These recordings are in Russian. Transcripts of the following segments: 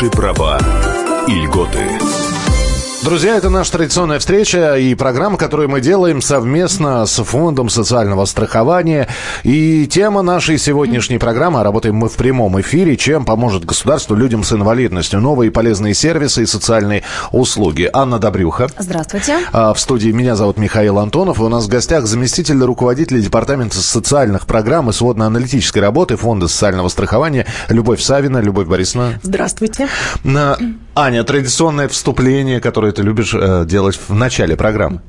Ваши права и льготы. Друзья, это наша традиционная встреча и программа, которую мы делаем совместно с Фондом социального страхования. И тема нашей сегодняшней программы, а работаем мы в прямом эфире, чем поможет государству людям с инвалидностью. Новые полезные сервисы и социальные услуги. Анна Добрюха. Здравствуйте. А, в студии меня зовут Михаил Антонов. И у нас в гостях заместитель руководителя Департамента социальных программ и сводно-аналитической работы Фонда социального страхования Любовь Савина. Любовь Борисовна. Здравствуйте. Аня, традиционное вступление, которое ты любишь э, делать в начале программы.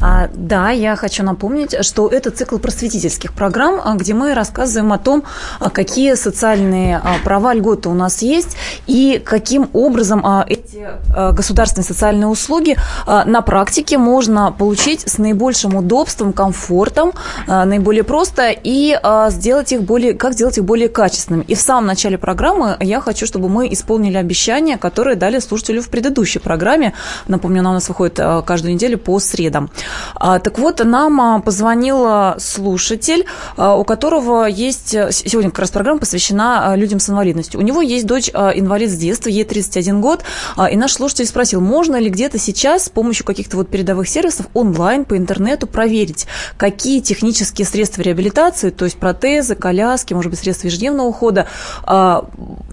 А, да, я хочу напомнить, что это цикл просветительских программ, а, где мы рассказываем о том, а, какие социальные а, права, льготы у нас есть и каким образом эти государственные социальные услуги на практике можно получить с наибольшим удобством, комфортом, наиболее просто и сделать их более, как сделать их более качественными. И в самом начале программы я хочу, чтобы мы исполнили обещания, которые дали слушателю в предыдущей программе. Напомню, она у нас выходит э, каждую неделю по средам. А, так вот, нам а, позвонил слушатель, а, у которого есть... Э, сегодня как раз программа посвящена людям с инвалидностью. У него есть дочь инвалид с детства, ей 31 год, и наш слушатель спросил, можно ли где-то сейчас с помощью каких-то вот передовых сервисов онлайн по интернету проверить, какие технические средства реабилитации, то есть протезы, коляски, может быть, средства ежедневного ухода,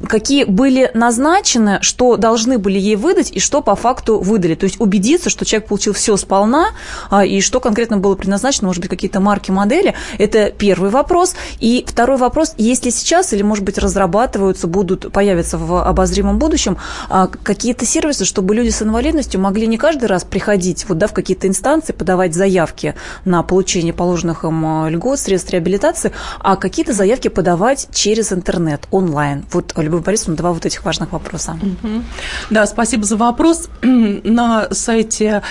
какие были назначены, что должны были ей выдать и что по факту выдали. То есть убедиться, что человек получил все сполна а, и что конкретно было предназначено, может быть, какие-то марки, модели. Это первый вопрос. И второй вопрос, если сейчас или, может быть, разрабатываются, будут, появятся в обозримом будущем а, какие-то сервисы, чтобы люди с инвалидностью могли не каждый раз приходить вот, да, в какие-то инстанции, подавать заявки на получение положенных им а, льгот, средств реабилитации, а какие-то заявки подавать через интернет, онлайн. Вот, Любовь Борисовна, два вот этих важных вопроса. Да, спасибо за вопрос. На сайте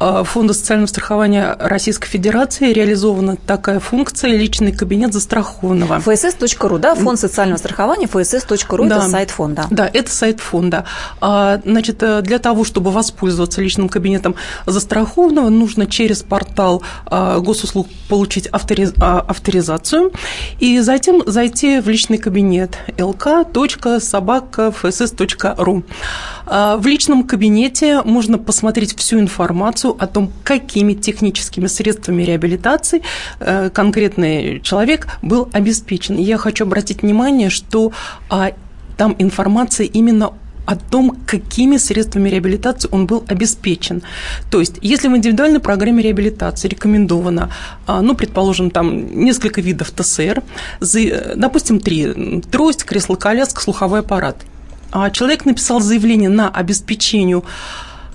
Э, Фонда социального страхования Российской Федерации реализована такая функция «Личный кабинет застрахованного». ФСС.ру, да? Фонд социального страхования ФСС.ру да. – это сайт фонда. Да, это сайт фонда. А, значит, э, для того, чтобы воспользоваться личным кабинетом застрахованного, нужно через портал э, госуслуг получить а, авторизацию и затем зайти в личный кабинет lk.собака.фсс.ру. А, в личном кабинете можно посмотреть всю информацию о том, какими техническими средствами реабилитации э, конкретный человек был обеспечен. я хочу обратить внимание, что а, там информация именно о том, какими средствами реабилитации он был обеспечен. То есть, если в индивидуальной программе реабилитации рекомендовано, а, ну, предположим, там несколько видов ТСР, допустим, три, трость, кресло-коляска, слуховой аппарат, человек написал заявление на обеспечение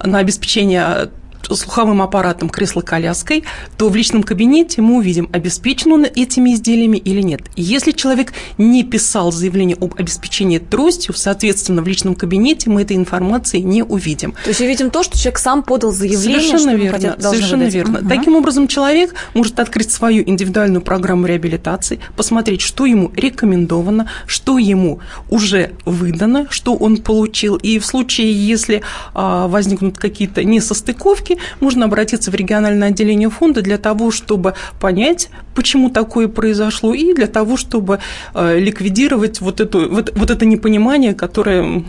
на обеспечение слуховым аппаратом, кресло-коляской, то в личном кабинете мы увидим, обеспечен он этими изделиями или нет. Если человек не писал заявление об обеспечении тростью, соответственно, в личном кабинете мы этой информации не увидим. То есть увидим то, что человек сам подал заявление, совершенно верно, хотят, совершенно выдать. верно. Угу. Таким образом, человек может открыть свою индивидуальную программу реабилитации, посмотреть, что ему рекомендовано, что ему уже выдано, что он получил, и в случае, если а, возникнут какие-то несостыковки, можно обратиться в региональное отделение фонда для того, чтобы понять, почему такое произошло, и для того, чтобы э, ликвидировать вот, эту, вот, вот это непонимание, которое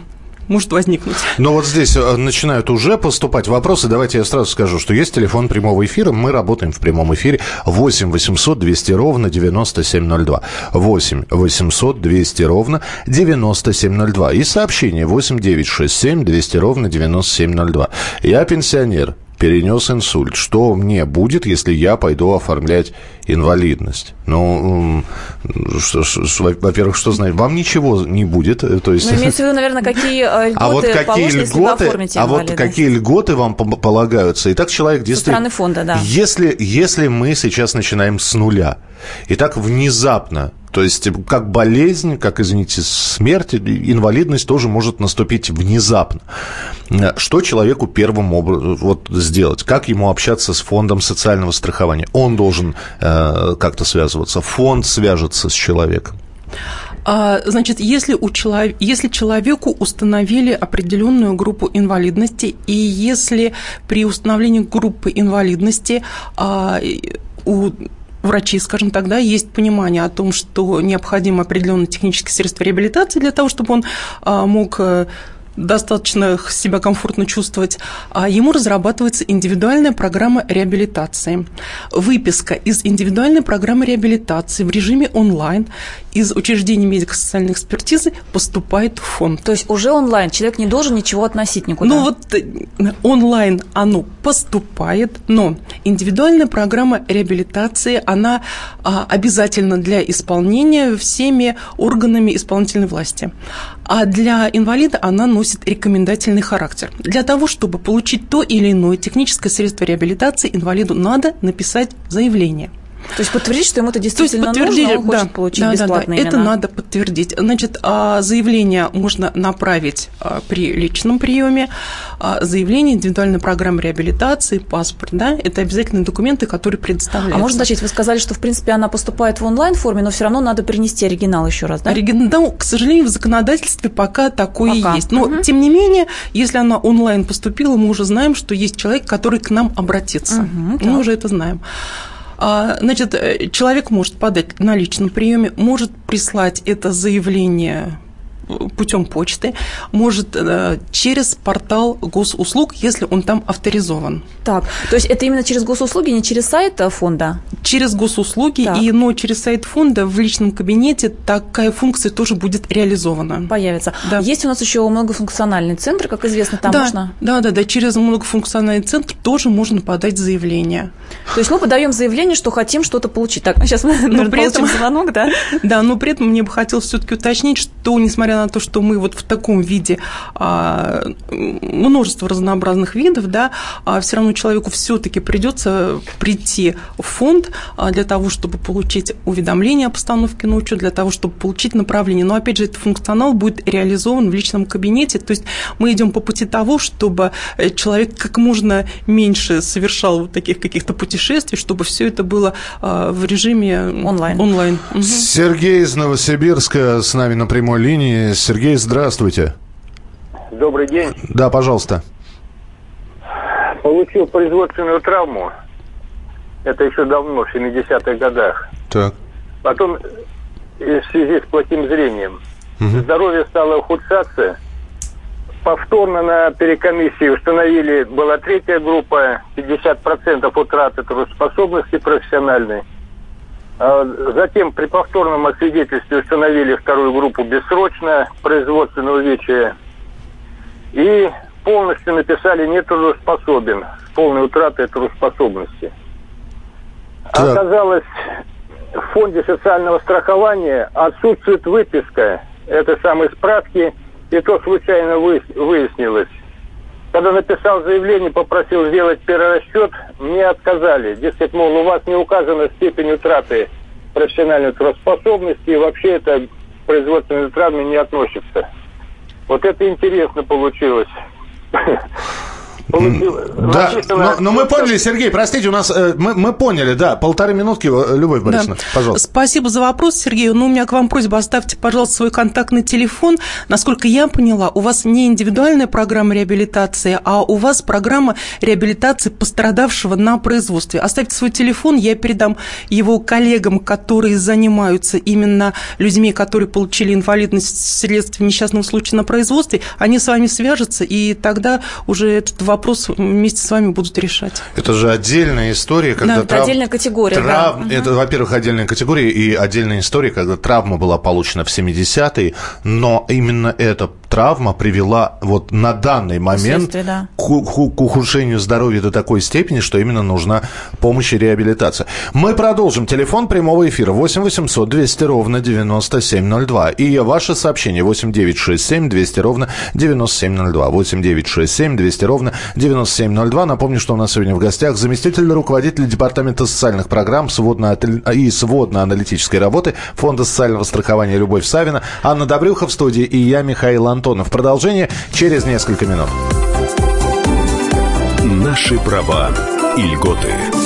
может возникнуть. Но вот здесь э, начинают уже поступать вопросы. Давайте я сразу скажу, что есть телефон прямого эфира. Мы работаем в прямом эфире 8 800 200 ровно 9702. 8 800 200 ровно 9702. И сообщение 8 967 200 ровно 9702. Я пенсионер перенес инсульт. Что мне будет, если я пойду оформлять инвалидность? Ну, во-первых, что знать, вам ничего не будет. Э, то есть... Ну, имеется в виду, наверное, какие льготы а вот какие положены, льготы, если вы А вот какие льготы вам полагаются? И так человек действительно... Со стороны фонда, да. Если, если мы сейчас начинаем с нуля, и так внезапно то есть как болезнь, как, извините, смерть, инвалидность тоже может наступить внезапно. Что человеку первым образом вот, сделать? Как ему общаться с фондом социального страхования? Он должен э, как-то связываться, фонд свяжется с человеком. А, значит, если, у человек, если человеку установили определенную группу инвалидности, и если при установлении группы инвалидности а, у врачи, скажем так, да, есть понимание о том, что необходимо определенные технические средства реабилитации для того, чтобы он а, мог э, достаточно себя комфортно чувствовать, а ему разрабатывается индивидуальная программа реабилитации. Выписка из индивидуальной программы реабилитации в режиме онлайн из учреждений медико-социальной экспертизы поступает в фонд. То есть уже онлайн, человек не должен ничего относить никуда? Ну вот э, онлайн оно поступает, но индивидуальная программа реабилитации, она а, обязательна для исполнения всеми органами исполнительной власти. А для инвалида она носит рекомендательный характер. Для того, чтобы получить то или иное техническое средство реабилитации, инвалиду надо написать заявление – то есть подтвердить, что ему это действительно То есть нужно, он хочет да, получить да, бесплатно да, да. Это надо подтвердить. Значит, а, заявление можно направить а, при личном приеме. А, заявление, индивидуальная программа реабилитации, паспорт, да, это обязательные документы, которые предоставляются. А можно начать? Вы сказали, что, в принципе, она поступает в онлайн-форме, но все равно надо принести оригинал еще раз, да? Оригинал, к сожалению, в законодательстве пока такое пока. есть. Но, угу. тем не менее, если она онлайн поступила, мы уже знаем, что есть человек, который к нам обратится. Угу, мы уже это знаем. А, значит, э, человек может подать на личном приеме, может прислать это заявление путем почты, может э, через портал госуслуг, если он там авторизован. Так, то есть это именно через госуслуги, не через сайт э, фонда? Через госуслуги, так. и, но через сайт фонда в личном кабинете такая функция тоже будет реализована. Появится. Да. Есть у нас еще многофункциональный центр, как известно, там да, можно? Да, да, да, через многофункциональный центр тоже можно подать заявление. То есть мы подаем заявление, что хотим что-то получить. Так, сейчас мы но при этом звонок, да? Да, но при этом мне бы хотелось все-таки уточнить, что несмотря на то, что мы вот в таком виде а, множество разнообразных видов, да, а все равно человеку все-таки придется прийти в фонд а, для того, чтобы получить уведомление о постановке учет, для того, чтобы получить направление. Но опять же, этот функционал будет реализован в личном кабинете. То есть мы идем по пути того, чтобы э, человек как можно меньше совершал вот таких каких-то путешествий, чтобы все это было в режиме онлайн. онлайн. Сергей из Новосибирска с нами на прямой линии. Сергей, здравствуйте. Добрый день. Да, пожалуйста. Получил производственную травму. Это еще давно, в 70-х годах. Так. Потом в связи с плохим зрением. Угу. Здоровье стало ухудшаться. Повторно на перекомиссии установили, была третья группа, 50% утраты трудоспособности профессиональной. А затем при повторном освидетельстве установили вторую группу бессрочно, производственного увечья. И полностью написали нетрудоспособен, с полной утратой трудоспособности. Так. Оказалось, в фонде социального страхования отсутствует выписка этой самой справки, и то случайно выяснилось. Когда написал заявление, попросил сделать перерасчет, мне отказали. Дескать, мол, у вас не указана степень утраты профессиональной трудоспособности, и вообще это к производственной травме не относится. Вот это интересно получилось. Да, но, но мы поняли, Сергей, простите, у нас э, мы, мы поняли, да, полторы минутки, э, Любовь Борисовна, да. пожалуйста. Спасибо за вопрос, Сергей. Ну, у меня к вам просьба, оставьте, пожалуйста, свой контактный телефон. Насколько я поняла, у вас не индивидуальная программа реабилитации, а у вас программа реабилитации пострадавшего на производстве. Оставьте свой телефон, я передам его коллегам, которые занимаются именно людьми, которые получили инвалидность вследствие несчастного случая на производстве. Они с вами свяжутся, и тогда уже этот вопрос вопрос вместе с вами будут решать. Это же отдельная история, когда... Да, трав... отдельная категория, трав... да. Это, во-первых, отдельная категория и отдельная история, когда травма была получена в 70-е, но именно эта травма привела вот на данный момент да. к, к, к ухудшению здоровья до такой степени, что именно нужна помощь и реабилитация. Мы продолжим. Телефон прямого эфира 8 800 200 ровно 9702. И ваше сообщение 8 967 200 ровно 9702. 8 967 200 ровно 9702. Напомню, что у нас сегодня в гостях заместитель руководителя Департамента социальных программ сводно и сводно-аналитической работы Фонда социального страхования Любовь Савина, Анна Добрюха в студии и я, Михаил Антонов. Продолжение через несколько минут. Наши права и льготы.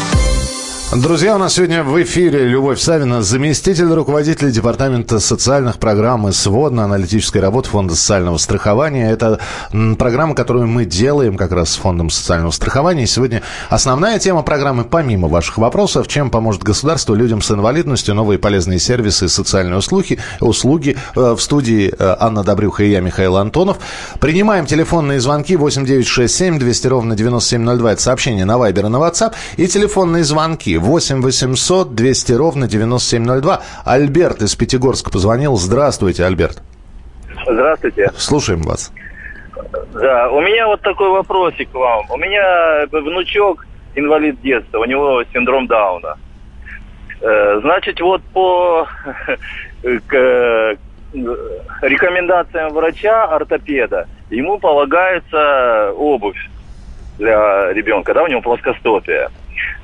Друзья, у нас сегодня в эфире Любовь Савина, заместитель руководителя Департамента социальных программ и сводно-аналитической работы Фонда социального страхования. Это программа, которую мы делаем как раз с Фондом социального страхования. И сегодня основная тема программы, помимо ваших вопросов, чем поможет государство людям с инвалидностью, новые полезные сервисы, социальные услуги. услуги. Э, в студии э, Анна Добрюха и я, Михаил Антонов. Принимаем телефонные звонки 8967 200 ровно 9702. Это сообщение на Вайбер и на WhatsApp. И телефонные звонки 8 800 200 ровно 9702. Альберт из Пятигорска позвонил. Здравствуйте, Альберт. Здравствуйте. Слушаем вас. Да, у меня вот такой вопросик к вам. У меня внучок инвалид детства, у него синдром Дауна. Э, значит, вот по к рекомендациям врача, ортопеда, ему полагается обувь для ребенка, да, у него плоскостопие.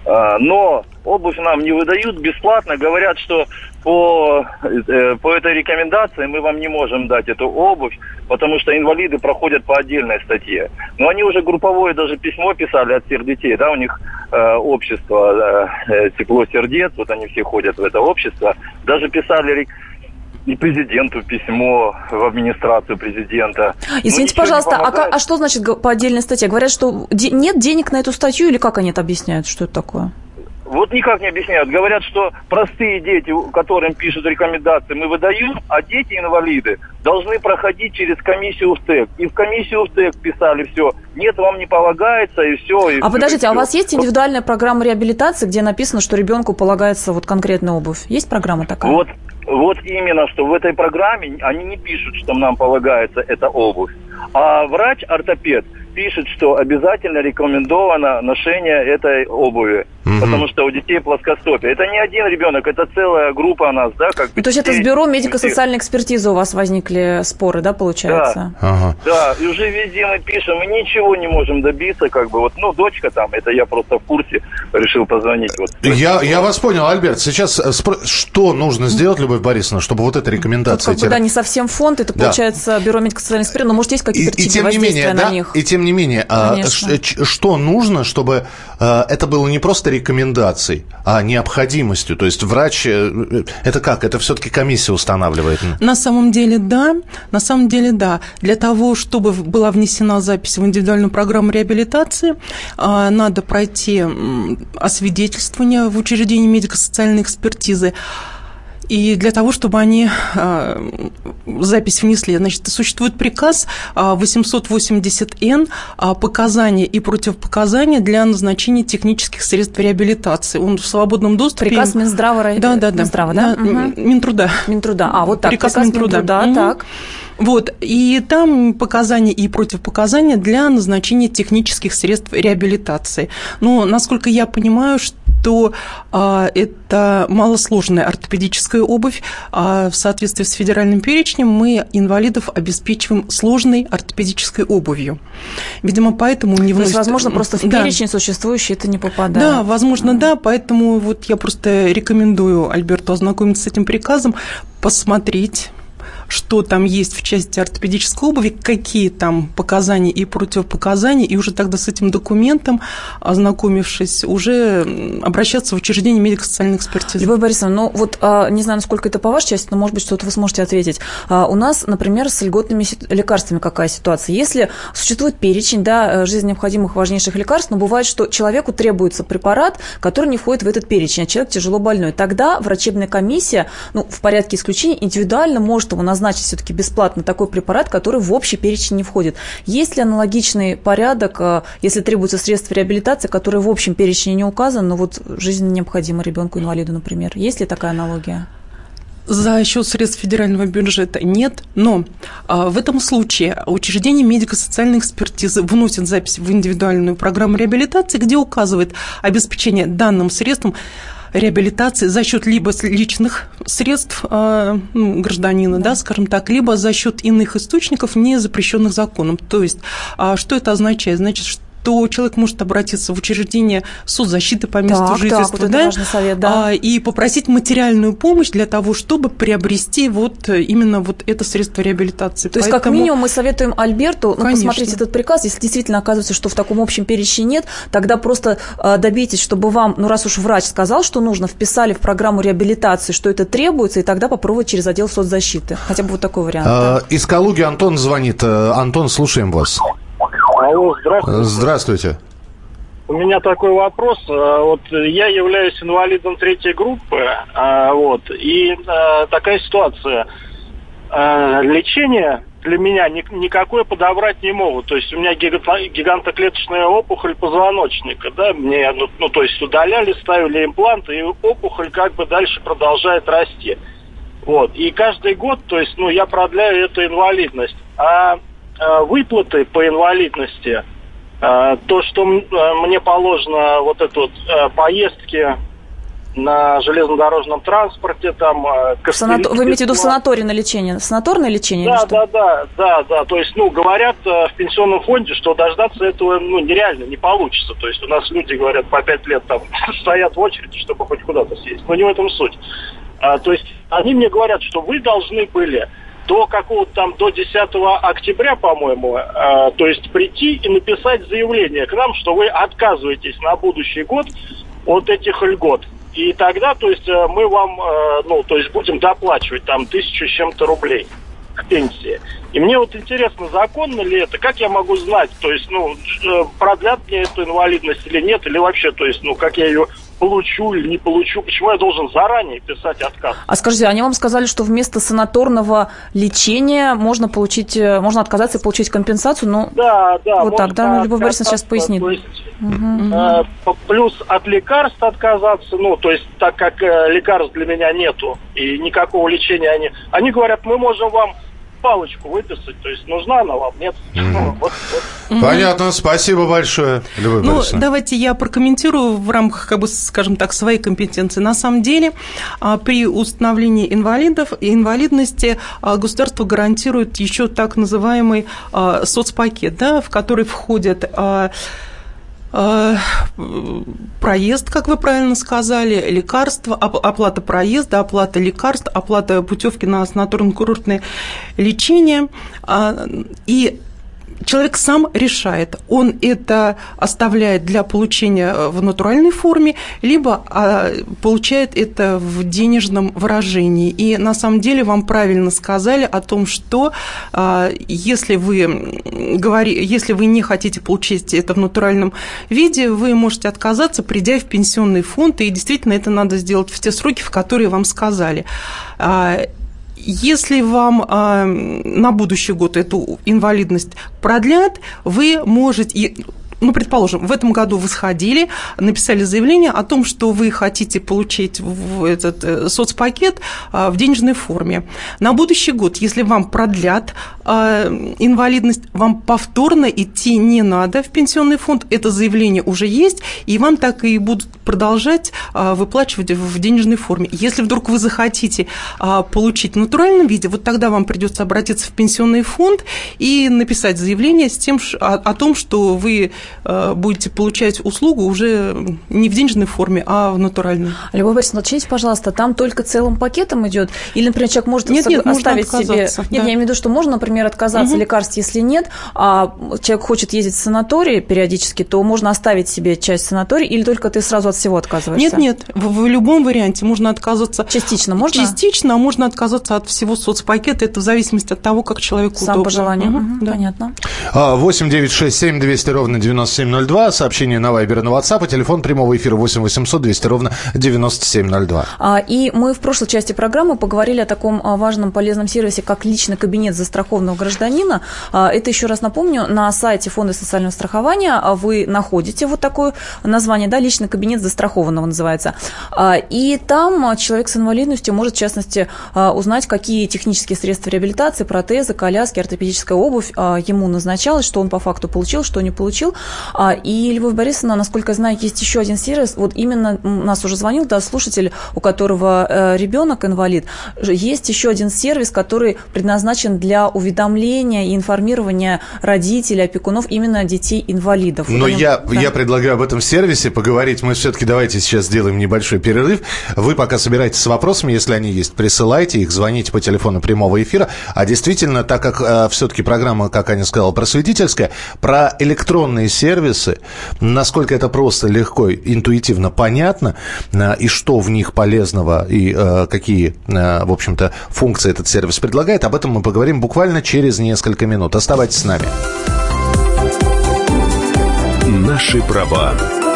А, но обувь нам не выдают бесплатно. Говорят, что по, э, по этой рекомендации мы вам не можем дать эту обувь, потому что инвалиды проходят по отдельной статье. Но они уже групповое даже письмо писали от всех детей, да, у них э, общество э, тепло сердец, вот они все ходят в это общество. Даже писали и президенту письмо в администрацию президента. Извините, пожалуйста, а, а что значит по отдельной статье? Говорят, что де- нет денег на эту статью или как они это объясняют? Что это такое? Вот никак не объясняют. Говорят, что простые дети, которым пишут рекомендации, мы выдаем, а дети-инвалиды должны проходить через комиссию в ТЭК. И в комиссию в ТЭК писали все. Нет, вам не полагается, и все. И а все, подождите, и а у вас есть индивидуальная программа реабилитации, где написано, что ребенку полагается вот конкретная обувь? Есть программа такая? Вот, вот именно, что в этой программе они не пишут, что нам полагается эта обувь. А врач-ортопед пишет, что обязательно рекомендовано ношение этой обуви. Угу. Потому что у детей плоскостопие. Это не один ребенок, это целая группа нас, да, как ну, То есть это с бюро медико-социальной экспертизы у вас возникли споры, да, получается? Да, ага. да, и уже везде мы пишем, мы ничего не можем добиться, как бы, вот, ну, дочка там, это я просто в курсе, решил позвонить. Вот, я, я вас понял, Альберт, сейчас э, что нужно сделать, Любовь Борисовна, чтобы вот эта рекомендация... Тут, как бы, да, не совсем фонд, это, да. получается, бюро медико-социальной экспертизы, но, может, есть какие-то и, и тем не менее, на да, них? И тем не менее, а, что нужно, чтобы а, это было не просто рекомендацией, а необходимостью. То есть врач, э, это как? Это все-таки комиссия устанавливает? На самом деле, да. На самом деле, да. Для того, чтобы была внесена запись в индивидуальную программу реабилитации, а, надо пройти освидетельствование в учреждении медико-социальной экспертизы. И для того, чтобы они э, запись внесли, значит, существует приказ 880Н э, показания и противопоказания для назначения технических средств реабилитации. Он в свободном доступе. Приказ Минздрава, да, да, да. Минздрава, да? да угу. Минтруда. Минтруда. А, вот так. Приказ, приказ Минтруда. Минтруда, угу. так. Вот, и там показания и противопоказания для назначения технических средств реабилитации. Но, насколько я понимаю, что а, это малосложная ортопедическая обувь. А в соответствии с федеральным перечнем мы инвалидов обеспечиваем сложной ортопедической обувью. Видимо, поэтому не вносит... То есть, возможно, просто в да. перечень существующий это не попадает. Да, возможно, да, поэтому вот я просто рекомендую Альберту ознакомиться с этим приказом, посмотреть что там есть в части ортопедической обуви, какие там показания и противопоказания, и уже тогда с этим документом, ознакомившись, уже обращаться в учреждение медико-социальной экспертизы. Любовь Борисовна, ну вот а, не знаю, насколько это по вашей части, но, может быть, что-то вы сможете ответить. А, у нас, например, с льготными лекарствами какая ситуация? Если существует перечень да, жизненно необходимых важнейших лекарств, но бывает, что человеку требуется препарат, который не входит в этот перечень, а человек тяжело больной, тогда врачебная комиссия, ну, в порядке исключения, индивидуально может ему назначить все-таки бесплатно такой препарат, который в общий перечень не входит. Есть ли аналогичный порядок, если требуется средства реабилитации, которые в общем перечне не указаны, но вот жизненно необходимо ребенку-инвалиду, например? Есть ли такая аналогия? За счет средств федерального бюджета нет, но а, в этом случае учреждение медико-социальной экспертизы вносит запись в индивидуальную программу реабилитации, где указывает обеспечение данным средством реабилитации за счет либо личных средств э, ну, гражданина, да. да, скажем так, либо за счет иных источников, не запрещенных законом. То есть, э, что это означает? Значит, что что человек может обратиться в учреждение соцзащиты по месту так, жительства, так, вот да, совет, да. А, и попросить материальную помощь для того, чтобы приобрести вот именно вот это средство реабилитации. То есть, как минимум, мы советуем Альберту ну, посмотреть этот приказ, если действительно оказывается, что в таком общем перечне нет, тогда просто э, добейтесь, чтобы вам, ну раз уж врач сказал, что нужно, вписали в программу реабилитации, что это требуется, и тогда попробовать через отдел соцзащиты. Хотя бы вот такой вариант. А, да. Из Калуги Антон звонит. Э, Антон, слушаем вас. Алло, здравствуйте. Здравствуйте. У меня такой вопрос. Э, вот я являюсь инвалидом третьей группы, э, вот, и такая ситуация. Лечение для меня никакое подобрать не могут. То есть у меня гигантоклеточная опухоль позвоночника, да, мне, ну, ну, то есть удаляли, ставили импланты, и опухоль как бы дальше продолжает расти. Вот. И каждый год, то есть, ну, я продляю эту инвалидность. А выплаты по инвалидности, а, то, что а, мне положено вот это вот поездки на железнодорожном транспорте, там... Э, Санато... Вы имеете в виду санаторное лечение? Санаторное лечение? Да, да, да, да, да. То есть, ну, говорят э, в пенсионном фонде, что дождаться этого, ну, нереально, не получится. То есть у нас люди, говорят, по пять лет там стоят в очереди, чтобы хоть куда-то съесть. Но не в этом суть. А, то есть они мне говорят, что вы должны были до какого-то там, до 10 октября, по-моему, э, то есть прийти и написать заявление к нам, что вы отказываетесь на будущий год от этих льгот. И тогда, то есть, э, мы вам, э, ну, то есть, будем доплачивать там тысячу с чем-то рублей к пенсии. И мне вот интересно, законно ли это, как я могу знать, то есть, ну, э, продлят мне эту инвалидность или нет, или вообще, то есть, ну, как я ее получу или не получу, почему я должен заранее писать отказ? А скажите, они вам сказали, что вместо санаторного лечения можно получить, э, можно отказаться и получить компенсацию, ну, да, да, вот так, да, Любовь Борисовна сейчас пояснит. То есть, угу. плюс от лекарств отказаться, ну, то есть, так как э, лекарств для меня нету и никакого лечения они, они говорят, мы можем вам палочку выписать, то есть нужна она вам, нет? Mm-hmm. Вот, вот. Понятно, спасибо большое, Любовь Ну, Борисовна. давайте я прокомментирую в рамках, как бы, скажем так, своей компетенции. На самом деле, а, при установлении инвалидов и инвалидности а, государство гарантирует еще так называемый а, соцпакет, да, в который входят проезд, как вы правильно сказали, лекарства, оплата проезда, оплата лекарств, оплата путевки на санаторно-курортное лечение. А, и человек сам решает, он это оставляет для получения э, в натуральной форме, либо а, получает это в денежном выражении. И на самом деле вам правильно сказали о том, что а, если вы, говори, если вы не хотите получить это в натуральном виде, вы можете отказаться, придя в пенсионный фонд, и действительно это надо сделать в те сроки, в которые вам сказали. А, если вам э, на будущий год эту инвалидность продлят, вы можете ну, предположим, в этом году вы сходили, написали заявление о том, что вы хотите получить этот э, соцпакет а, в денежной форме. На будущий год, если вам продлят а, инвалидность, вам повторно идти не надо в пенсионный фонд, это заявление уже есть, и вам так и будут продолжать а, выплачивать в денежной форме. Если вдруг вы захотите получить в натуральном виде, вот тогда вам придется обратиться в пенсионный фонд и написать заявление с тем, о том, что вы будете получать услугу уже не в денежной форме, а в натуральной. Любовь Борисовна, уточните, пожалуйста, там только целым пакетом идет? Или, например, человек может нет, нет, оставить себе... Нет, да. я имею в виду, что можно, например, отказаться угу. лекарств, если нет, а человек хочет ездить в санаторий периодически, то можно оставить себе часть санатория, или только ты сразу от всего отказываешься? Нет, нет, в, в любом варианте можно отказываться. Частично можно? Частично, а можно отказаться от всего соцпакета, это в зависимости от того, как человеку Сам удобно. по желанию, угу, да. понятно. 8 9 6 7 200 ровно 9702, сообщение на Вайбер и на WhatsApp, и телефон прямого эфира 8 800 200 ровно 9702. А, и мы в прошлой части программы поговорили о таком а, важном полезном сервисе, как личный кабинет застрахованного гражданина. А, это еще раз напомню, на сайте Фонда социального страхования вы находите вот такое название, да, личный кабинет застрахованного называется. И там человек с инвалидностью может, в частности, узнать, какие технические средства реабилитации, протезы, коляски, ортопедическая обувь ему назначалось, что он по факту получил, что не получил. А, и, Любовь Борисовна, насколько я знаю, есть еще один сервис, вот именно нас уже звонил, да, слушатель, у которого э, ребенок инвалид, есть еще один сервис, который предназначен для уведомления и информирования родителей, опекунов именно детей-инвалидов. Но я, да. я предлагаю об этом сервисе поговорить. Мы все-таки давайте сейчас сделаем небольшой перерыв. Вы пока собираетесь с вопросами, если они есть, присылайте их, звоните по телефону прямого эфира. А действительно, так как э, все-таки программа, как Аня сказала, просветительская, про электронные сервисы, насколько это просто, легко, интуитивно понятно, э, и что в них полезного, и э, какие, э, в общем-то, функции этот сервис предлагает, об этом мы поговорим буквально через несколько минут. Оставайтесь с нами. Наши права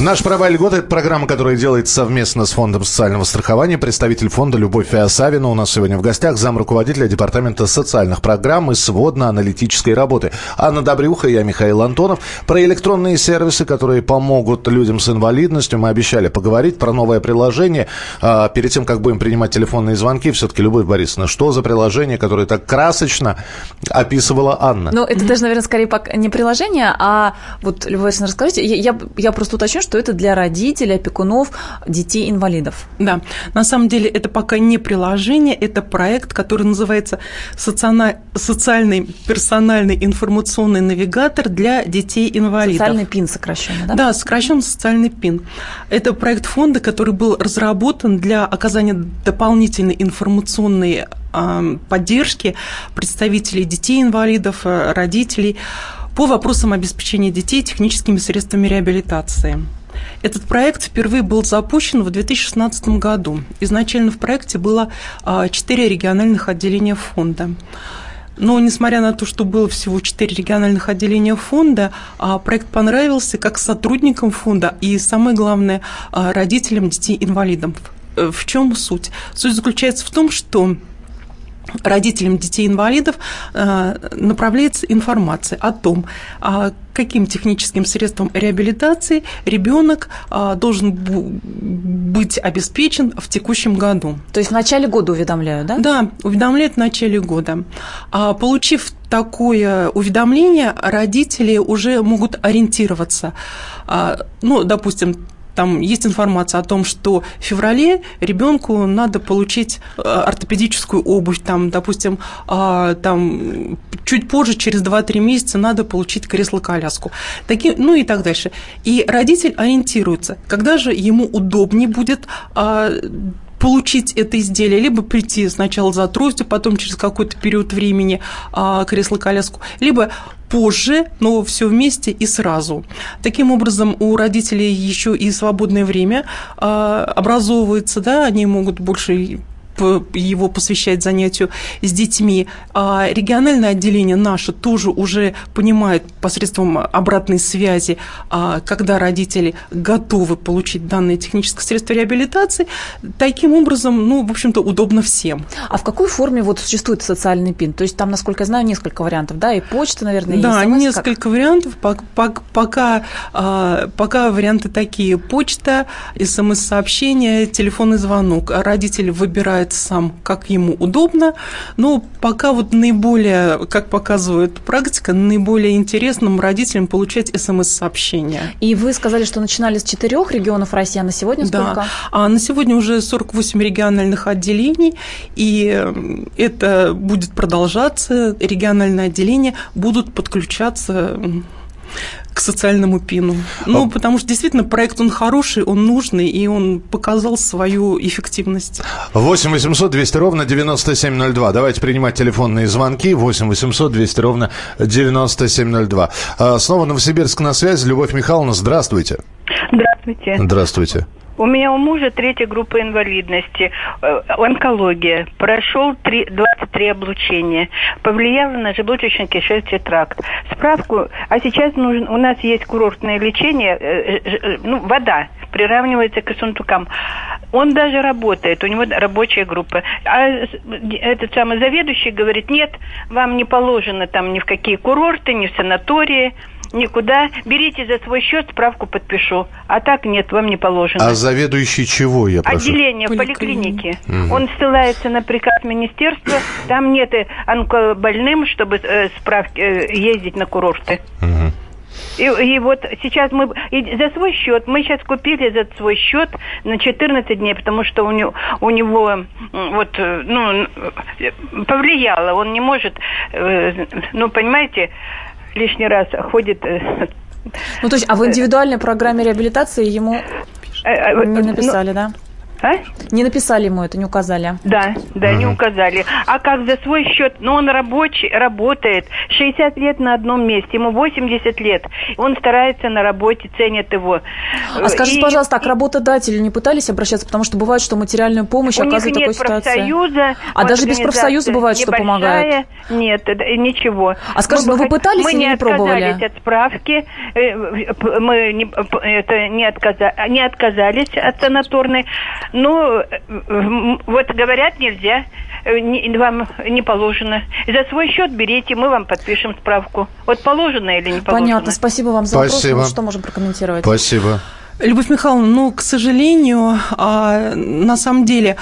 Наш права и льготы – программа, которая делается совместно с Фондом социального страхования. Представитель фонда Любовь Феосавина у нас сегодня в гостях, зам руководителя Департамента социальных программ и сводно-аналитической работы. Анна Добрюха, я Михаил Антонов. Про электронные сервисы, которые помогут людям с инвалидностью, мы обещали поговорить. Про новое приложение. А, перед тем, как будем принимать телефонные звонки, все-таки, Любовь Борисовна, что за приложение, которое так красочно описывала Анна? Ну, это даже, наверное, скорее не приложение, а вот, Любовь Борисовна, расскажите. Я, я, я просто уточню, что это для родителей, опекунов, детей-инвалидов. Да, на самом деле это пока не приложение, это проект, который называется «Социальный персональный информационный навигатор для детей-инвалидов». Социальный ПИН сокращенно, да? Да, сокращенно социальный ПИН. Это проект фонда, который был разработан для оказания дополнительной информационной поддержки представителей детей-инвалидов, э, родителей по вопросам обеспечения детей техническими средствами реабилитации. Этот проект впервые был запущен в 2016 году. Изначально в проекте было а, четыре региональных отделения фонда. Но несмотря на то, что было всего четыре региональных отделения фонда, а, проект понравился как сотрудникам фонда и, самое главное, а, родителям детей-инвалидов. Э, в чем суть? Суть заключается в том, что родителям детей-инвалидов э, направляется информация о том, а, каким техническим средством реабилитации ребенок а, должен быть обеспечен в текущем году. То есть в начале года уведомляют, да? Да, уведомляют в начале года. А, получив такое уведомление, родители уже могут ориентироваться. Ну, допустим, там есть информация о том, что в феврале ребенку надо получить э, ортопедическую обувь, там, допустим, а, там, чуть позже, через 2-3 месяца, надо получить кресло-коляску. Такие, ну и так дальше. И родитель ориентируется, когда же ему удобнее будет а, получить это изделие, либо прийти сначала за тростью, потом через какой-то период времени а, кресло-коляску, либо позже, но все вместе и сразу. Таким образом, у родителей еще и свободное время а, образовывается, да, они могут больше его посвящать занятию с детьми. А региональное отделение наше тоже уже понимает посредством обратной связи, а, когда родители готовы получить данные техническое средство реабилитации. Таким образом, ну, в общем-то, удобно всем. А в какой форме вот существует социальный ПИН? То есть там, насколько я знаю, несколько вариантов, да, и почта, наверное, да, есть. Да, несколько как? вариантов. Пока, а, пока варианты такие. Почта, смс-сообщение, телефонный звонок. Родитель выбирает выбирает сам, как ему удобно, но пока вот наиболее, как показывает практика, наиболее интересным родителям получать смс-сообщения. И вы сказали, что начинали с четырех регионов России, а на сегодня сколько? Да, а на сегодня уже 48 региональных отделений, и это будет продолжаться, региональные отделения будут подключаться к социальному пину. Ну, а... потому что действительно проект, он хороший, он нужный, и он показал свою эффективность. 8 800 200 ровно 9702. Давайте принимать телефонные звонки. 8 800 200 ровно 9702. А, снова Новосибирск на связи. Любовь Михайловна, здравствуйте. Здравствуйте. Здравствуйте. У меня у мужа третья группа инвалидности, э, онкология. Прошел 3, 23 облучения. Повлияло на желудочно-кишечный тракт. Справку, а сейчас нужен, у нас есть курортное лечение, э, э, ну, вода приравнивается к сундукам. Он даже работает, у него рабочая группа. А этот самый заведующий говорит, нет, вам не положено там ни в какие курорты, ни в санатории, никуда. Берите за свой счет, справку подпишу. А так нет, вам не положено. А заведующий чего, я прошу? Отделение в поликлинике. Угу. Он ссылается на приказ министерства. Там нет онкобольным, чтобы э, справки, э, ездить на курорты. Угу. И, и вот сейчас мы и за свой счет, мы сейчас купили за свой счет на 14 дней, потому что у него, у него вот, э, ну, повлияло, он не может, э, ну, понимаете, лишний раз ходит. Э, ну, то есть, а в индивидуальной программе реабилитации ему не написали, ну, да? А? Не написали ему это, не указали. Да, да, угу. не указали. А как за свой счет? Ну, он рабочий, работает. 60 лет на одном месте, ему 80 лет. Он старается на работе, ценят его. А скажите, и, пожалуйста, а к работодателю не пытались обращаться? Потому что бывает, что материальную помощь у оказывает них нет такой профсоюза. А даже без профсоюза бывает, что помогает? Нет, ничего. А скажите, мы, ну, вы пытались мы или не пробовали? Мы от справки, э, мы не, это, не, отказа, не отказались от санаторной, ну, вот говорят, нельзя, э, вам не положено. За свой счет берите, мы вам подпишем справку. Вот положено или не положено. Понятно, спасибо вам за Спасибо. вопрос. Ну, что можем прокомментировать? Спасибо. Любовь Михайловна, ну, к сожалению, а, на самом деле,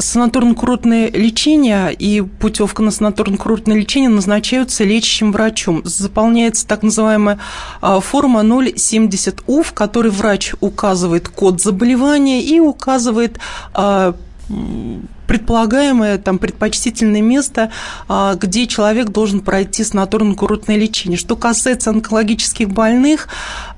санаторно-курортное лечение и путевка на санаторно-курортное лечение назначаются лечащим врачом. Заполняется так называемая а, форма 070У, в которой врач указывает код заболевания и указывает а, предполагаемое там предпочтительное место, а, где человек должен пройти санаторно-курортное лечение. Что касается онкологических больных,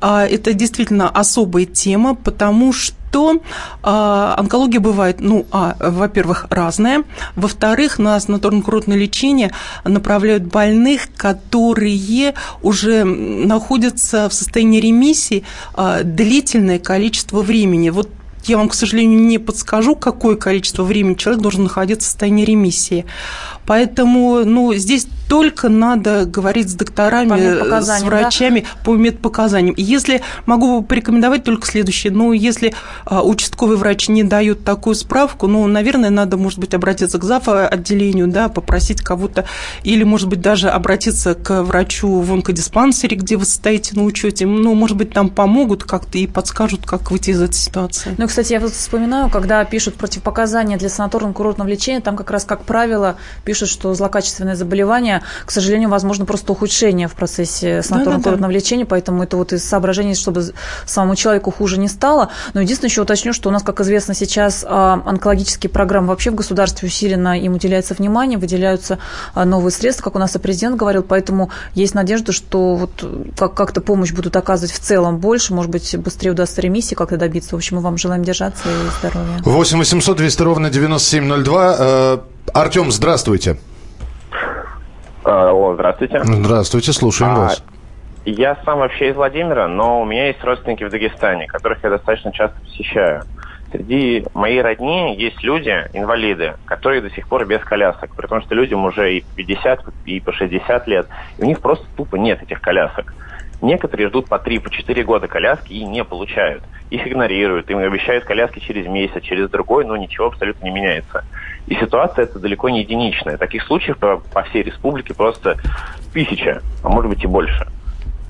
это действительно особая тема, потому что то э, онкология бывает, ну, а, во-первых, разная, во-вторых, на санаторно-курортное лечение направляют больных, которые уже находятся в состоянии ремиссии э, длительное количество времени. Вот я вам, к сожалению, не подскажу, какое количество времени человек должен находиться в состоянии ремиссии. Поэтому ну, здесь только надо говорить с докторами, с врачами да? по медпоказаниям. Если могу порекомендовать только следующее, ну, если а, участковый врач не дает такую справку, ну, наверное, надо, может быть, обратиться к ЗАФ отделению, да, попросить кого-то, или, может быть, даже обратиться к врачу в онкодиспансере, где вы состоите на учете. Ну, может быть, там помогут как-то и подскажут, как выйти из этой ситуации. Ну, кстати, я вот вспоминаю, когда пишут противопоказания для санаторно-курортного лечения, там как раз, как правило, пишут, что злокачественное заболевание, к сожалению, возможно просто ухудшение в процессе санаторно-курортного да, да, да. лечения, поэтому это вот из соображений, чтобы самому человеку хуже не стало. Но единственное, еще уточню, что у нас, как известно, сейчас а, онкологические программы вообще в государстве усиленно им уделяется внимание, выделяются а, новые средства, как у нас и президент говорил, поэтому есть надежда, что вот как-то помощь будут оказывать в целом больше, может быть, быстрее удастся ремиссии как-то добиться. В общем, мы вам желаем держаться и здоровья. 8 800 200 ровно 9702. Артем, здравствуйте. Алло, здравствуйте. Здравствуйте, слушаем а, вас. Я сам вообще из Владимира, но у меня есть родственники в Дагестане, которых я достаточно часто посещаю. Среди моей родни есть люди, инвалиды, которые до сих пор без колясок, при том, что людям уже и по 50, и по 60 лет, и у них просто тупо нет этих колясок. Некоторые ждут по 3, по 4 года коляски и не получают. Их игнорируют, им обещают коляски через месяц, через другой, но ничего абсолютно не меняется. И ситуация эта далеко не единичная. Таких случаев по, по всей республике просто тысяча, а может быть и больше.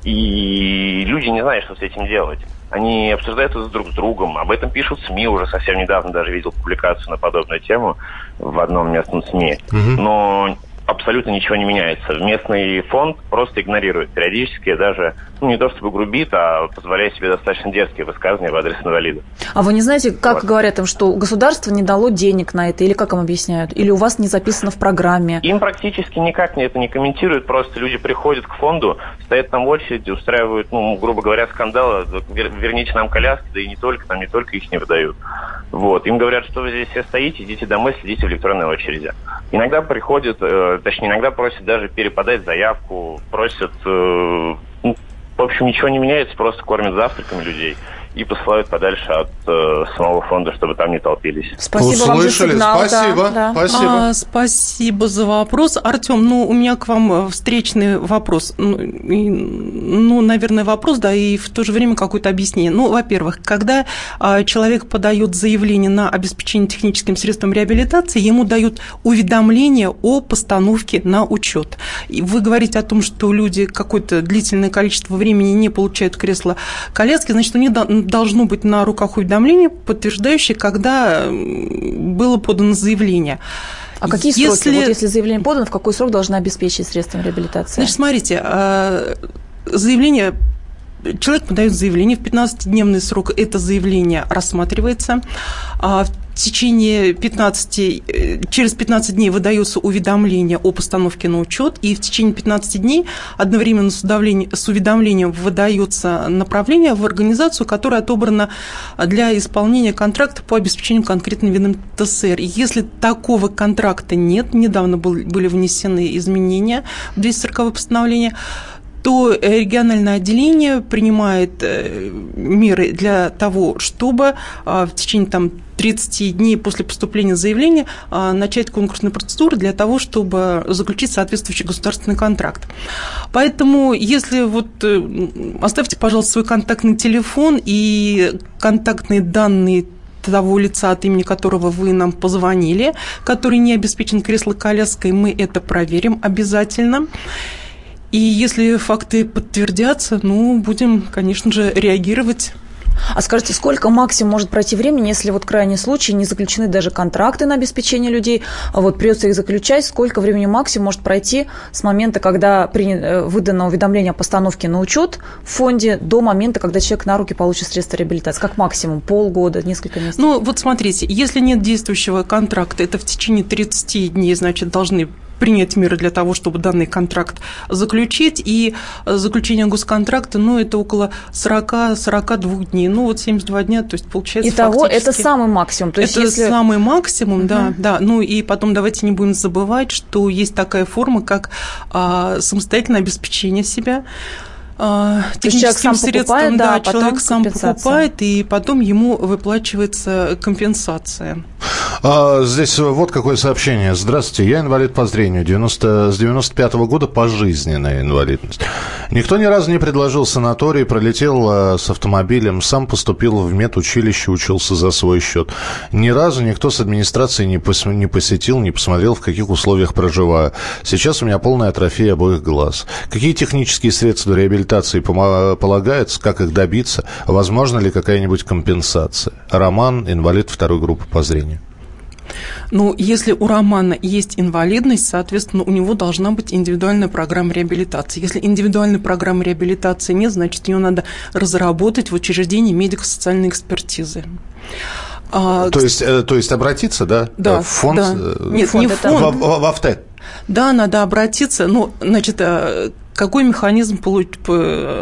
И люди не знают, что с этим делать. Они обсуждают это друг с другом. Об этом пишут СМИ уже совсем недавно. Даже видел публикацию на подобную тему в одном местном СМИ. Угу. Но абсолютно ничего не меняется. Местный фонд просто игнорирует. Периодически даже, ну, не то чтобы грубит, а позволяет себе достаточно дерзкие высказывания в адрес инвалида. А вы не знаете, как вот. говорят им, что государство не дало денег на это, или как им объясняют? Или у вас не записано в программе? Им практически никак это не комментируют, просто люди приходят к фонду, стоят там в очереди, устраивают, ну, грубо говоря, скандалы, верните нам коляски, да и не только, там не только их не выдают. Вот. Им говорят, что вы здесь все стоите, идите домой, следите в электронной очереди. Иногда приходят, э, точнее, иногда просят даже переподать заявку, просят... Э, ну, в общем, ничего не меняется, просто кормят завтраками людей. И посылают подальше от э, самого фонда, чтобы там не толпились. Спасибо Услышали. вам за сигнал. Спасибо. Да, да. Спасибо. А, спасибо за вопрос. Артем, ну, у меня к вам э, встречный вопрос. Ну, и, ну, наверное, вопрос, да, и в то же время какое-то объяснение. Ну, во-первых, когда а, человек подает заявление на обеспечение техническим средством реабилитации, ему дают уведомление о постановке на учет. И вы говорите о том, что люди какое-то длительное количество времени не получают кресло-коляски, значит, у них должно быть на руках уведомление, подтверждающее, когда было подано заявление. А какие если... сроки? Вот если заявление подано, в какой срок должна обеспечить средством реабилитации? Значит, смотрите, а, заявление человек подает заявление, в 15-дневный срок это заявление рассматривается, а в течение 15, э, через 15 дней выдается уведомление о постановке на учет, и в течение 15 дней одновременно с, с уведомлением выдается направление в организацию, которая отобрана для исполнения контракта по обеспечению конкретным видом ТСР. Если такого контракта нет, недавно были внесены изменения в 240 постановление, то региональное отделение принимает э, меры для того, чтобы а, в течение там, 30 дней после поступления заявления а, начать конкурсные процедуры для того, чтобы заключить соответствующий государственный контракт. Поэтому, если вот э, оставьте, пожалуйста, свой контактный телефон и контактные данные того лица, от имени которого вы нам позвонили, который не обеспечен кресло-коляской, мы это проверим обязательно. И если факты подтвердятся, ну, будем, конечно же, реагировать а скажите, сколько максимум может пройти времени, если вот крайний случай не заключены даже контракты на обеспечение людей, а вот придется их заключать, сколько времени максимум может пройти с момента, когда принято, э, выдано уведомление о постановке на учет в фонде до момента, когда человек на руки получит средства реабилитации? Как максимум? Полгода, несколько месяцев? Ну, вот смотрите, если нет действующего контракта, это в течение 30 дней, значит, должны принять меры для того, чтобы данный контракт заключить. И заключение госконтракта, ну, это около 40-42 дней. Ну, вот 72 дня, то есть получается Итого фактически... это самый максимум. То есть это если... самый максимум, угу. да, да. Ну, и потом давайте не будем забывать, что есть такая форма, как а, самостоятельное обеспечение себя а, техническим средством, да, да человек сам покупает, и потом ему выплачивается компенсация. А, здесь вот какое сообщение. Здравствуйте, я инвалид по зрению, 90, с 95 -го года пожизненная инвалидность. Никто ни разу не предложил санаторий, пролетел а, с автомобилем, сам поступил в медучилище, учился за свой счет. Ни разу никто с администрации не, пос, не посетил, не посмотрел, в каких условиях проживаю. Сейчас у меня полная атрофия обоих глаз. Какие технические средства реабилитации полагается, как их добиться, возможно ли какая-нибудь компенсация. Роман, инвалид второй группы по зрению. Ну, если у Романа есть инвалидность, соответственно, у него должна быть индивидуальная программа реабилитации. Если индивидуальной программы реабилитации нет, значит, ее надо разработать в учреждении медико-социальной экспертизы. А, то, есть, э, то есть обратиться, да? Да. В фонд? Да. Э, нет, фонд, не фонд. В, в, в АФТЭ? Да, надо обратиться. Ну, значит, э, какой механизм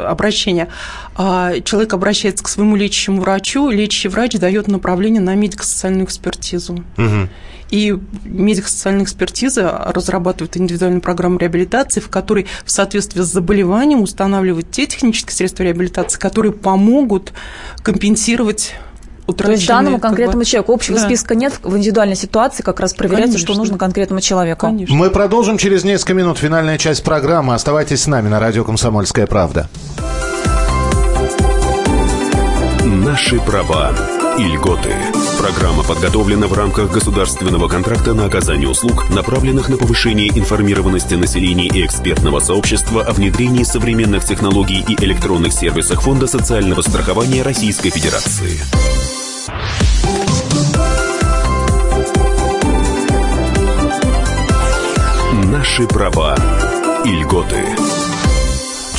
обращения? А, человек обращается к своему лечащему врачу, лечащий врач дает направление на медико-социальную экспертизу. Угу. И медико-социальная экспертиза разрабатывает индивидуальную программу реабилитации, в которой в соответствии с заболеванием устанавливают те технические средства реабилитации, которые помогут компенсировать утраченные. То есть данному конкретному как бы... человеку общего да. списка нет, в индивидуальной ситуации как раз проверяется, Конечно. что нужно конкретному человеку. Конечно. Мы продолжим через несколько минут финальная часть программы. Оставайтесь с нами на радио «Комсомольская правда». Наши права и льготы. Программа подготовлена в рамках государственного контракта на оказание услуг, направленных на повышение информированности населения и экспертного сообщества о внедрении современных технологий и электронных сервисах Фонда социального страхования Российской Федерации. Наши права и льготы.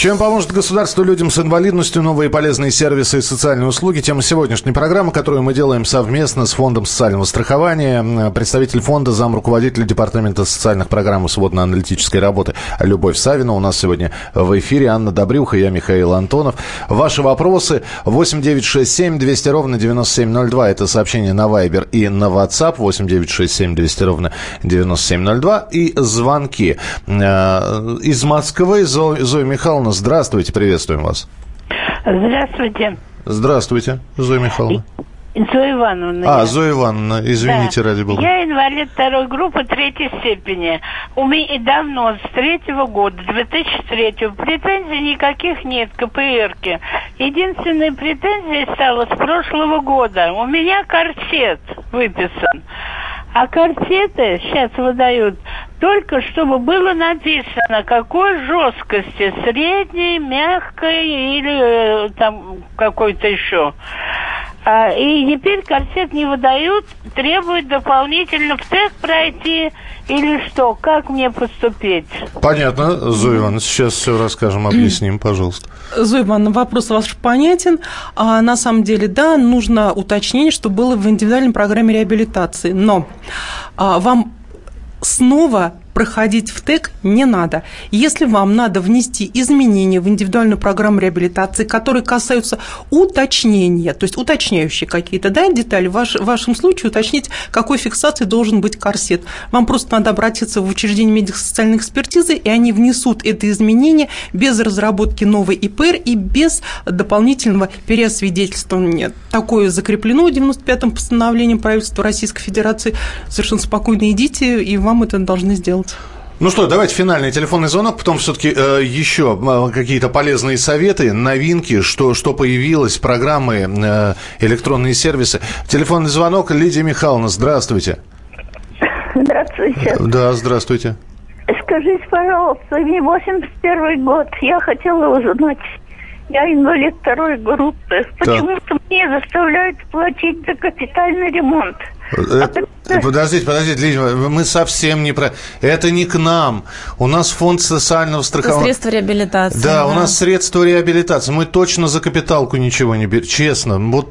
Чем поможет государство людям с инвалидностью, новые полезные сервисы и социальные услуги? Тема сегодняшней программы, которую мы делаем совместно с Фондом социального страхования. Представитель фонда, зам руководителя Департамента социальных программ и сводно-аналитической работы Любовь Савина. У нас сегодня в эфире Анна Добрюха, я Михаил Антонов. Ваши вопросы 8967 200 ровно 9702. Это сообщение на Viber и на WhatsApp 8967 200 ровно 9702. И звонки. Э, из Москвы Зоя Михайловна Здравствуйте, приветствуем вас. Здравствуйте. Здравствуйте, Зоя Михайловна. Зоя Ивановна. А, Зоя Ивановна, извините, да. ради бога. Я инвалид второй группы третьей степени. У меня давно, с третьего года, 2003 претензий никаких нет к КПРке. Единственная претензия стала с прошлого года. У меня корсет выписан. А корсеты сейчас выдают только чтобы было написано, какой жесткости, средней, мягкой или э, там какой-то еще. А, и теперь корсет не выдают, требуют дополнительно в тест пройти или что? Как мне поступить? Понятно, Ивановна, сейчас все расскажем, объясним, пожалуйста. Ивановна, вопрос ваш понятен. А, на самом деле, да, нужно уточнение, что было в индивидуальной программе реабилитации. Но а, вам снова проходить в ТЭК не надо. Если вам надо внести изменения в индивидуальную программу реабилитации, которые касаются уточнения, то есть уточняющие какие-то да, детали, в, ваш, в вашем случае уточнить, какой фиксации должен быть корсет. Вам просто надо обратиться в учреждение медико-социальной экспертизы, и они внесут это изменение без разработки новой ИПР и без дополнительного переосвидетельствования. Такое закреплено 95-м постановлением правительства Российской Федерации. Совершенно спокойно идите, и вам это должны сделать. Ну что, давайте финальный телефонный звонок, потом все-таки э, еще э, какие-то полезные советы, новинки, что, что появилось, программы, э, электронные сервисы. Телефонный звонок, Лидия Михайловна, здравствуйте. Здравствуйте. Да, здравствуйте. Скажите, пожалуйста, мне 81 год, я хотела узнать, я инвалид второй группы, почему-то мне заставляют платить за капитальный ремонт. Это, подождите, подождите, Лидия, мы совсем не про... Это не к нам. У нас фонд социального страхования. Средства реабилитации. Да, да, у нас средства реабилитации. Мы точно за капиталку ничего не берем. Честно. Вот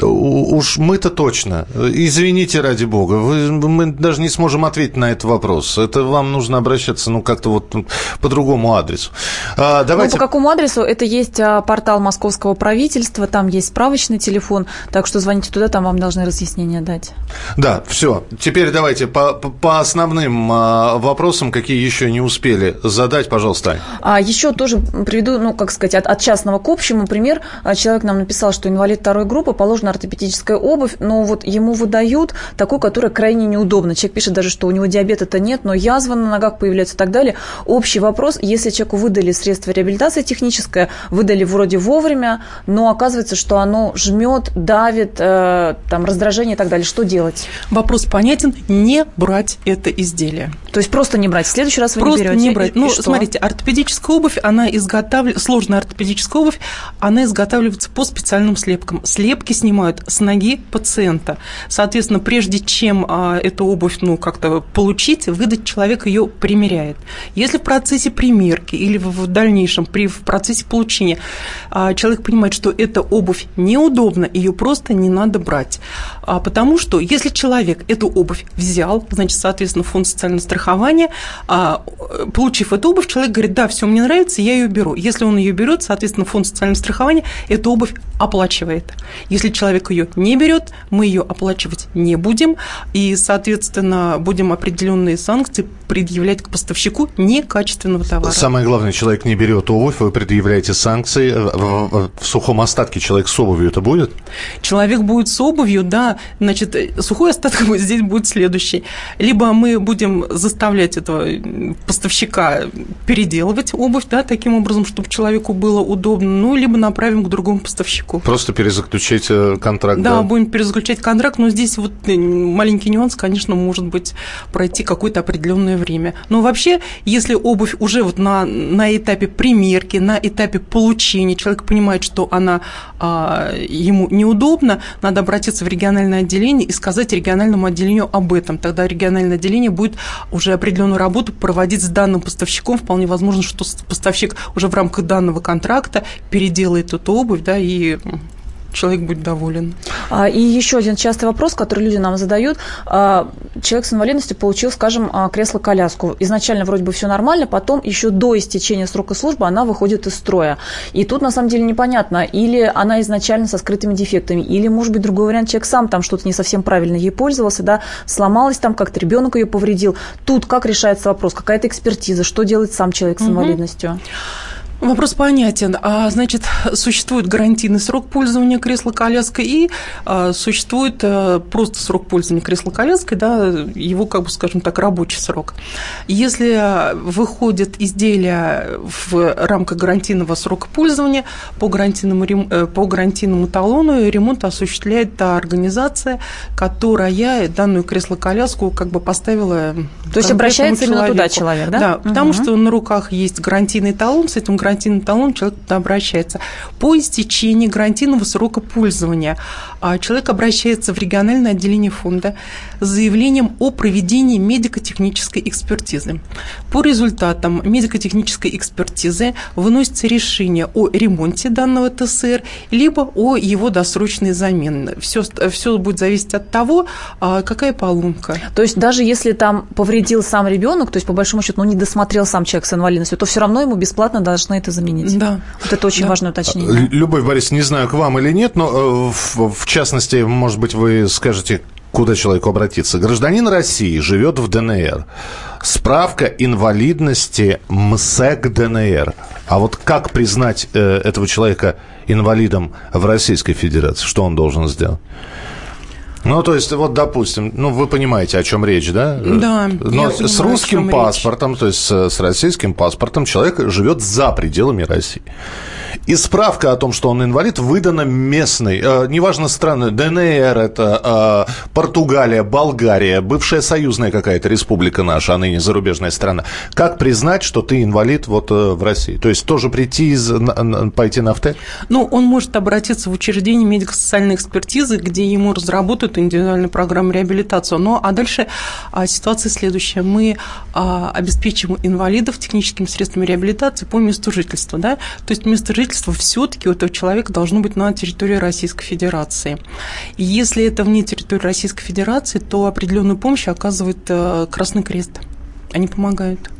уж мы-то точно. Извините, ради бога. Вы, мы даже не сможем ответить на этот вопрос. Это вам нужно обращаться, ну, как-то вот по другому адресу. А, давайте... Ну, по какому адресу? Это есть а, портал московского правительства, там есть справочный телефон, так что звоните туда, там вам должны разъяснения дать. Да, все. Теперь давайте по, по основным а, вопросам, какие еще не успели задать, пожалуйста. А еще тоже приведу, ну, как сказать, от, от частного к общему пример. А, человек нам написал, что инвалид второй группы, положена ортопедическая обувь, но вот ему выдают такую, которая крайне неудобна. Человек пишет даже, что у него диабета-то нет, но язва на ногах появляется и так далее. Общий вопрос, если человеку выдали средство реабилитации техническое, выдали вроде вовремя, но оказывается, что оно жмет, давит, э, там, раздражение и так далее, что делать? Вопрос понятен. Не брать это изделие. То есть просто не брать. В следующий раз вы просто не берете. не брать. Ну, смотрите, ортопедическая обувь, она изготавливается, сложная ортопедическая обувь, она изготавливается по специальным слепкам. Слепки снимают с ноги пациента. Соответственно, прежде чем а, эту обувь, ну, как-то получить, выдать человек ее примеряет. Если в процессе примерки или в, в дальнейшем при в процессе получения а, человек понимает, что эта обувь неудобна, ее просто не надо брать, а, потому что если человек эту обувь взял, значит, соответственно, фонд социального страхования, а, получив эту обувь, человек говорит, да, все, мне нравится, я ее беру. Если он ее берет, соответственно, фонд социального страхования эту обувь оплачивает. Если человек ее не берет, мы ее оплачивать не будем, и, соответственно, будем определенные санкции предъявлять к поставщику некачественного товара. Самое главное, человек не берет обувь, вы предъявляете санкции. В, в сухом остатке человек с обувью это будет? Человек будет с обувью, да. Значит, сухой остаток здесь будет следующий. Либо мы будем заставлять этого поставщика переделывать обувь, да, таким образом, чтобы человеку было удобно, ну, либо направим к другому поставщику. Просто перезаключить э, контракт, да? Да, будем перезаключать контракт, но здесь вот э, маленький нюанс, конечно, может быть пройти какое-то определенное время. Но вообще, если обувь уже вот на, на этапе примерки, на этапе получения, человек понимает, что она а, ему неудобна, надо обратиться в региональное отделение и сказать региональному отделению об этом. Тогда региональное отделение будет уже определенную работу проводить с данным поставщиком. Вполне возможно, что поставщик уже в рамках данного контракта переделает эту обувь, да, и человек будет доволен. А, и еще один частый вопрос, который люди нам задают. А, человек с инвалидностью получил, скажем, а, кресло-коляску. Изначально вроде бы все нормально, потом еще до истечения срока службы она выходит из строя. И тут на самом деле непонятно, или она изначально со скрытыми дефектами, или, может быть, другой вариант, человек сам там что-то не совсем правильно ей пользовался, да, сломалась там, как-то ребенок ее повредил. Тут как решается вопрос? Какая-то экспертиза? Что делает сам человек с инвалидностью? Угу. Вопрос понятен. А, значит, существует гарантийный срок пользования кресла-коляской и а, существует а, просто срок пользования кресла-коляской, да, его, как бы, скажем так, рабочий срок. Если выходит изделие в рамках гарантийного срока пользования по гарантийному, э, по гарантийному талону, ремонт осуществляет та организация, которая данную кресло-коляску как бы поставила То есть обращается человеку. именно туда человек, да? Да, угу. потому что на руках есть гарантийный талон, с этим гарантийным талоном человек туда обращается. По истечении гарантийного срока пользования а, человек обращается в региональное отделение фонда с заявлением о проведении медико-технической экспертизы. По результатам медико-технической экспертизы выносится решение о ремонте данного ТСР, либо о его досрочной замене. Все, все будет зависеть от того, а, какая поломка. То есть даже если там повредил сам ребенок, то есть по большому счету, ну, не досмотрел сам человек с инвалидностью, то все равно ему бесплатно должны это заменить. Да. Вот это очень да. важное уточнение. Любовь Борис, не знаю, к вам или нет, но э, в, в частности, может быть, вы скажете, куда человеку обратиться. Гражданин России живет в ДНР. Справка инвалидности МСЭК ДНР. А вот как признать э, этого человека инвалидом в Российской Федерации? Что он должен сделать? Ну, то есть, вот, допустим, ну, вы понимаете, о чем речь, да? Да. Но с понимаю, русским паспортом, речь. то есть с российским паспортом человек живет за пределами России. И справка о том, что он инвалид, выдана местной, э, неважно страны, ДНР, это э, Португалия, Болгария, бывшая союзная какая-то республика наша, а ныне зарубежная страна. Как признать, что ты инвалид вот э, в России? То есть тоже прийти, из, на, пойти на АВТ? Ну, он может обратиться в учреждение медико-социальной экспертизы, где ему разработают индивидуальную программу реабилитации. Ну, а дальше а, ситуация следующая. Мы а, обеспечим инвалидов техническими средствами реабилитации по месту жительства. Да? То есть место жительство все-таки у этого человека должно быть на территории Российской Федерации. И если это вне территории Российской Федерации, то определенную помощь оказывает э, Красный Крест. Они помогают.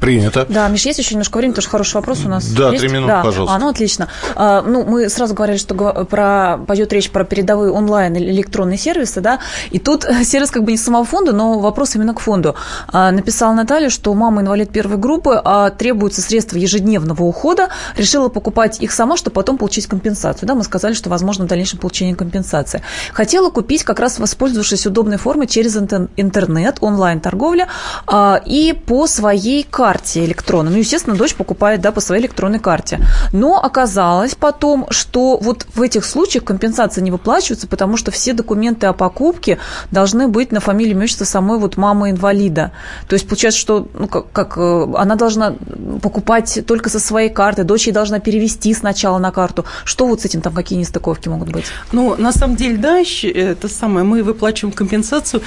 Принято. Да, Миш, есть еще немножко времени, тоже хороший вопрос у нас. Да, есть? три минуты, да. пожалуйста. А, ну, отлично. А, ну, мы сразу говорили, что про, пойдет речь про передовые онлайн электронные сервисы, да, и тут сервис как бы не самого фонда, но вопрос именно к фонду. А, написала Наталья, что мама инвалид первой группы, а требуются средства ежедневного ухода, решила покупать их сама, чтобы потом получить компенсацию. Да, мы сказали, что возможно в дальнейшем получение компенсации. Хотела купить, как раз воспользовавшись удобной формой через интернет, онлайн-торговля, а, и по своей карте электронной. Ну, естественно, дочь покупает, да, по своей электронной карте. Но оказалось потом, что вот в этих случаях компенсация не выплачивается, потому что все документы о покупке должны быть на фамилии имущества самой вот мамы инвалида. То есть получается, что ну, как, как э, она должна покупать только со своей карты, дочь ей должна перевести сначала на карту. Что вот с этим там какие нестыковки могут быть? Ну, на самом деле, да, это самое, мы выплачиваем компенсацию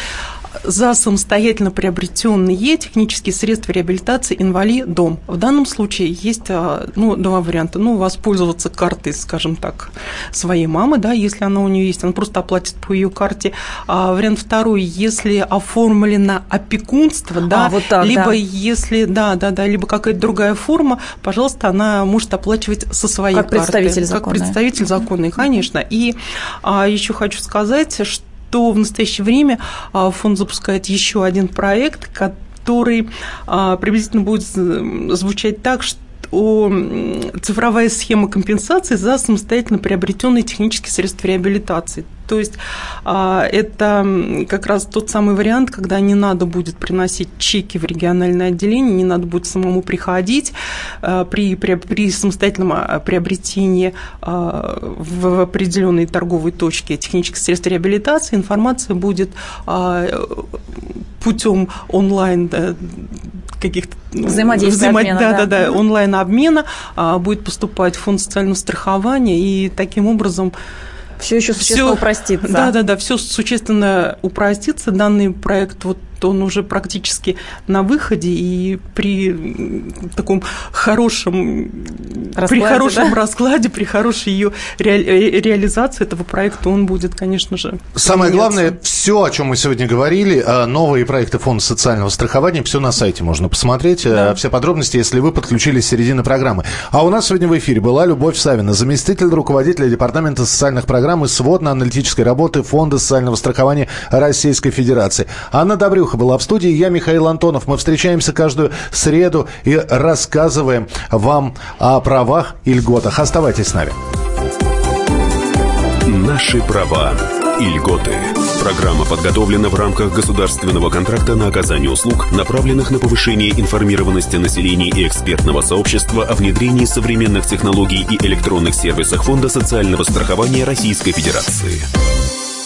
за самостоятельно приобретенные технические средства реабилитации инвалид-дом. В данном случае есть а, ну, два варианта. Ну, воспользоваться картой, скажем так, своей мамы, да, если она у нее есть, она просто оплатит по ее карте. А вариант второй, если оформлено опекунство, да, а, вот так, либо да. если, да, да, да, либо какая-то другая форма, пожалуйста, она может оплачивать со своей как карты. Представитель как представитель законный, конечно. И а, еще хочу сказать, что что в настоящее время а, фонд запускает еще один проект, который а, приблизительно будет звучать так, что цифровая схема компенсации за самостоятельно приобретенные технические средства реабилитации. То есть а, это как раз тот самый вариант, когда не надо будет приносить чеки в региональное отделение, не надо будет самому приходить а, при, при, при самостоятельном а, приобретении в определенной торговой точке технических средств реабилитации. Информация будет путем онлайн каких-то взаимодействия, взаимо... обмена, да, да, да, да, онлайн обмена будет поступать в фонд социального страхования и таким образом все еще существенно все, упростится. Да, да, да, все существенно упростится. Данный проект вот он уже практически на выходе, и при таком хорошем раскладе, при хорошем да? раскладе, при хорошей ее ре, реализации этого проекта он будет, конечно же. Самое главное, все, о чем мы сегодня говорили, а, новые проекты Фонда социального страхования, все на сайте можно посмотреть, а, да. все подробности, если вы подключились с середины программы. А у нас сегодня в эфире была Любовь Савина, заместитель руководителя Департамента социальных программ и сводно-аналитической работы Фонда социального страхования Российской Федерации. Анна Добрюха Андрюха была в студии, я Михаил Антонов. Мы встречаемся каждую среду и рассказываем вам о правах и льготах. Оставайтесь с нами. Наши права и льготы. Программа подготовлена в рамках государственного контракта на оказание услуг, направленных на повышение информированности населения и экспертного сообщества о внедрении современных технологий и электронных сервисах Фонда социального страхования Российской Федерации.